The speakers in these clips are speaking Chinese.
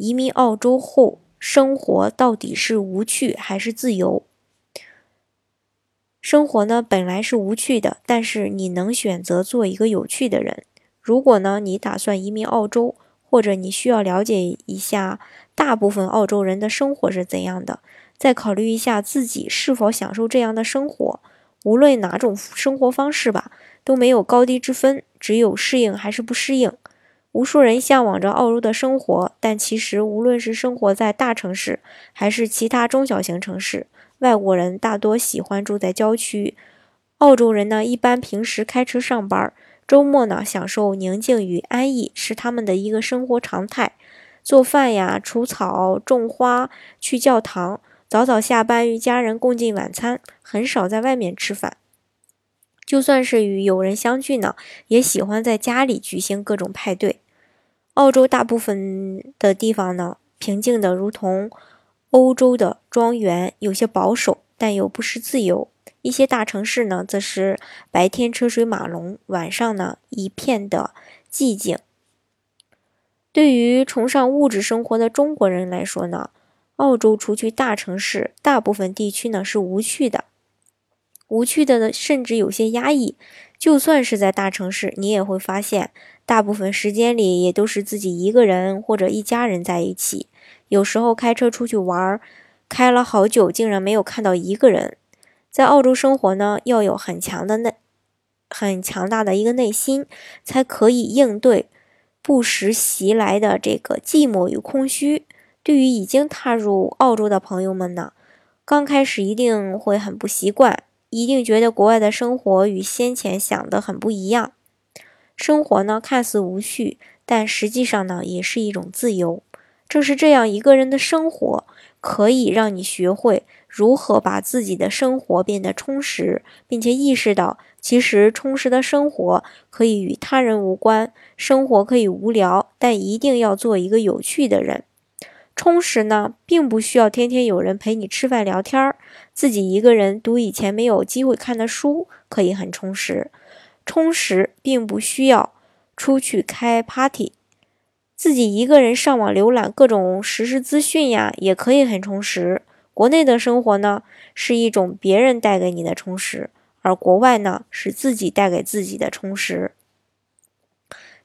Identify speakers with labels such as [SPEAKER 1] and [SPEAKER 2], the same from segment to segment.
[SPEAKER 1] 移民澳洲后，生活到底是无趣还是自由？生活呢本来是无趣的，但是你能选择做一个有趣的人。如果呢你打算移民澳洲，或者你需要了解一下大部分澳洲人的生活是怎样的，再考虑一下自己是否享受这样的生活。无论哪种生活方式吧，都没有高低之分，只有适应还是不适应。无数人向往着澳洲的生活，但其实无论是生活在大城市还是其他中小型城市，外国人大多喜欢住在郊区。澳洲人呢，一般平时开车上班，周末呢享受宁静与安逸是他们的一个生活常态。做饭呀、除草、种花、去教堂、早早下班与家人共进晚餐，很少在外面吃饭。就算是与友人相聚呢，也喜欢在家里举行各种派对。澳洲大部分的地方呢，平静的如同欧洲的庄园，有些保守，但又不失自由。一些大城市呢，则是白天车水马龙，晚上呢一片的寂静。对于崇尚物质生活的中国人来说呢，澳洲除去大城市，大部分地区呢是无趣的。无趣的呢，甚至有些压抑。就算是在大城市，你也会发现，大部分时间里也都是自己一个人或者一家人在一起。有时候开车出去玩，开了好久，竟然没有看到一个人。在澳洲生活呢，要有很强的内、很强大的一个内心，才可以应对不时袭来的这个寂寞与空虚。对于已经踏入澳洲的朋友们呢，刚开始一定会很不习惯。一定觉得国外的生活与先前想的很不一样。生活呢看似无序，但实际上呢也是一种自由。正是这样一个人的生活，可以让你学会如何把自己的生活变得充实，并且意识到，其实充实的生活可以与他人无关。生活可以无聊，但一定要做一个有趣的人。充实呢，并不需要天天有人陪你吃饭聊天儿，自己一个人读以前没有机会看的书，可以很充实。充实并不需要出去开 party，自己一个人上网浏览各种实时资讯呀，也可以很充实。国内的生活呢，是一种别人带给你的充实，而国外呢，是自己带给自己的充实。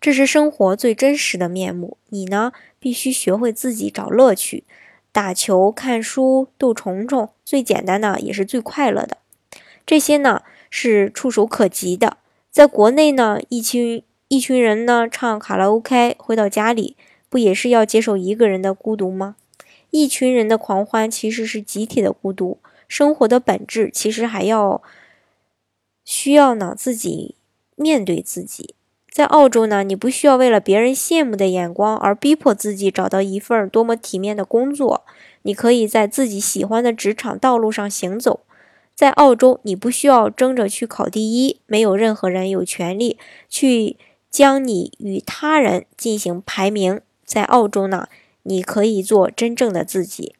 [SPEAKER 1] 这是生活最真实的面目。你呢，必须学会自己找乐趣，打球、看书、逗虫虫，最简单的也是最快乐的。这些呢是触手可及的。在国内呢，一群一群人呢唱卡拉 OK，回到家里不也是要接受一个人的孤独吗？一群人的狂欢其实是集体的孤独。生活的本质其实还要需要呢自己面对自己。在澳洲呢，你不需要为了别人羡慕的眼光而逼迫自己找到一份多么体面的工作。你可以在自己喜欢的职场道路上行走。在澳洲，你不需要争着去考第一，没有任何人有权利去将你与他人进行排名。在澳洲呢，你可以做真正的自己。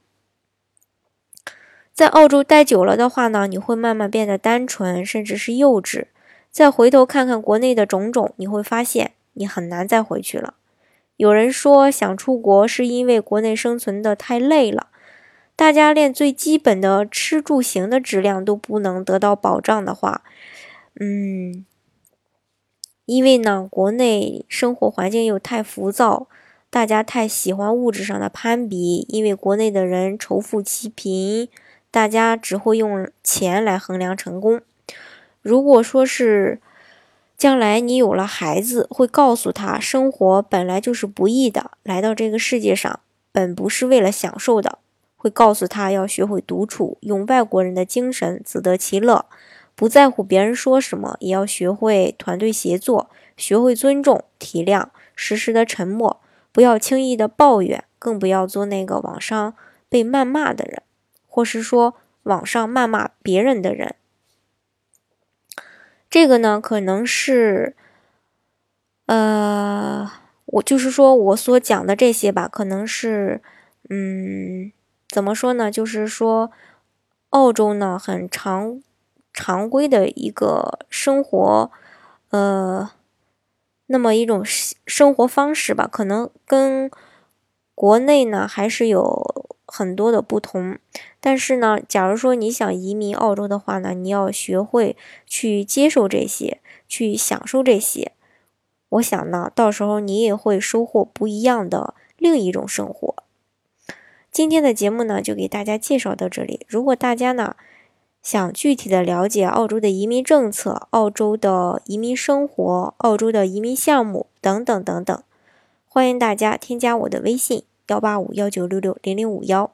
[SPEAKER 1] 在澳洲待久了的话呢，你会慢慢变得单纯，甚至是幼稚。再回头看看国内的种种，你会发现你很难再回去了。有人说想出国是因为国内生存的太累了，大家连最基本的吃住行的质量都不能得到保障的话，嗯，因为呢，国内生活环境又太浮躁，大家太喜欢物质上的攀比，因为国内的人仇富欺贫，大家只会用钱来衡量成功。如果说是将来你有了孩子，会告诉他生活本来就是不易的，来到这个世界上本不是为了享受的，会告诉他要学会独处，用外国人的精神自得其乐，不在乎别人说什么，也要学会团队协作，学会尊重、体谅，时时的沉默，不要轻易的抱怨。更不要做那个网上被谩骂的人，或是说网上谩骂别人的人。这个呢，可能是，呃，我就是说我所讲的这些吧，可能是，嗯，怎么说呢？就是说，澳洲呢，很常常规的一个生活，呃，那么一种生活方式吧，可能跟国内呢还是有很多的不同。但是呢，假如说你想移民澳洲的话呢，你要学会去接受这些，去享受这些。我想呢，到时候你也会收获不一样的另一种生活。今天的节目呢，就给大家介绍到这里。如果大家呢想具体的了解澳洲的移民政策、澳洲的移民生活、澳洲的移民项目等等等等，欢迎大家添加我的微信幺八五幺九六六零零五幺。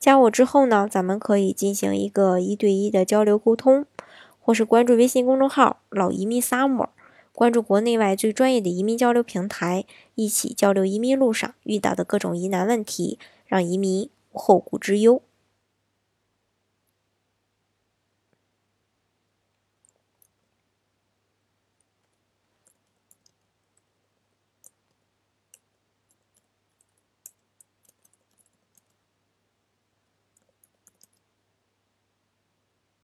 [SPEAKER 1] 加我之后呢，咱们可以进行一个一对一的交流沟通，或是关注微信公众号“老移民 summer”，关注国内外最专业的移民交流平台，一起交流移民路上遇到的各种疑难问题，让移民无后顾之忧。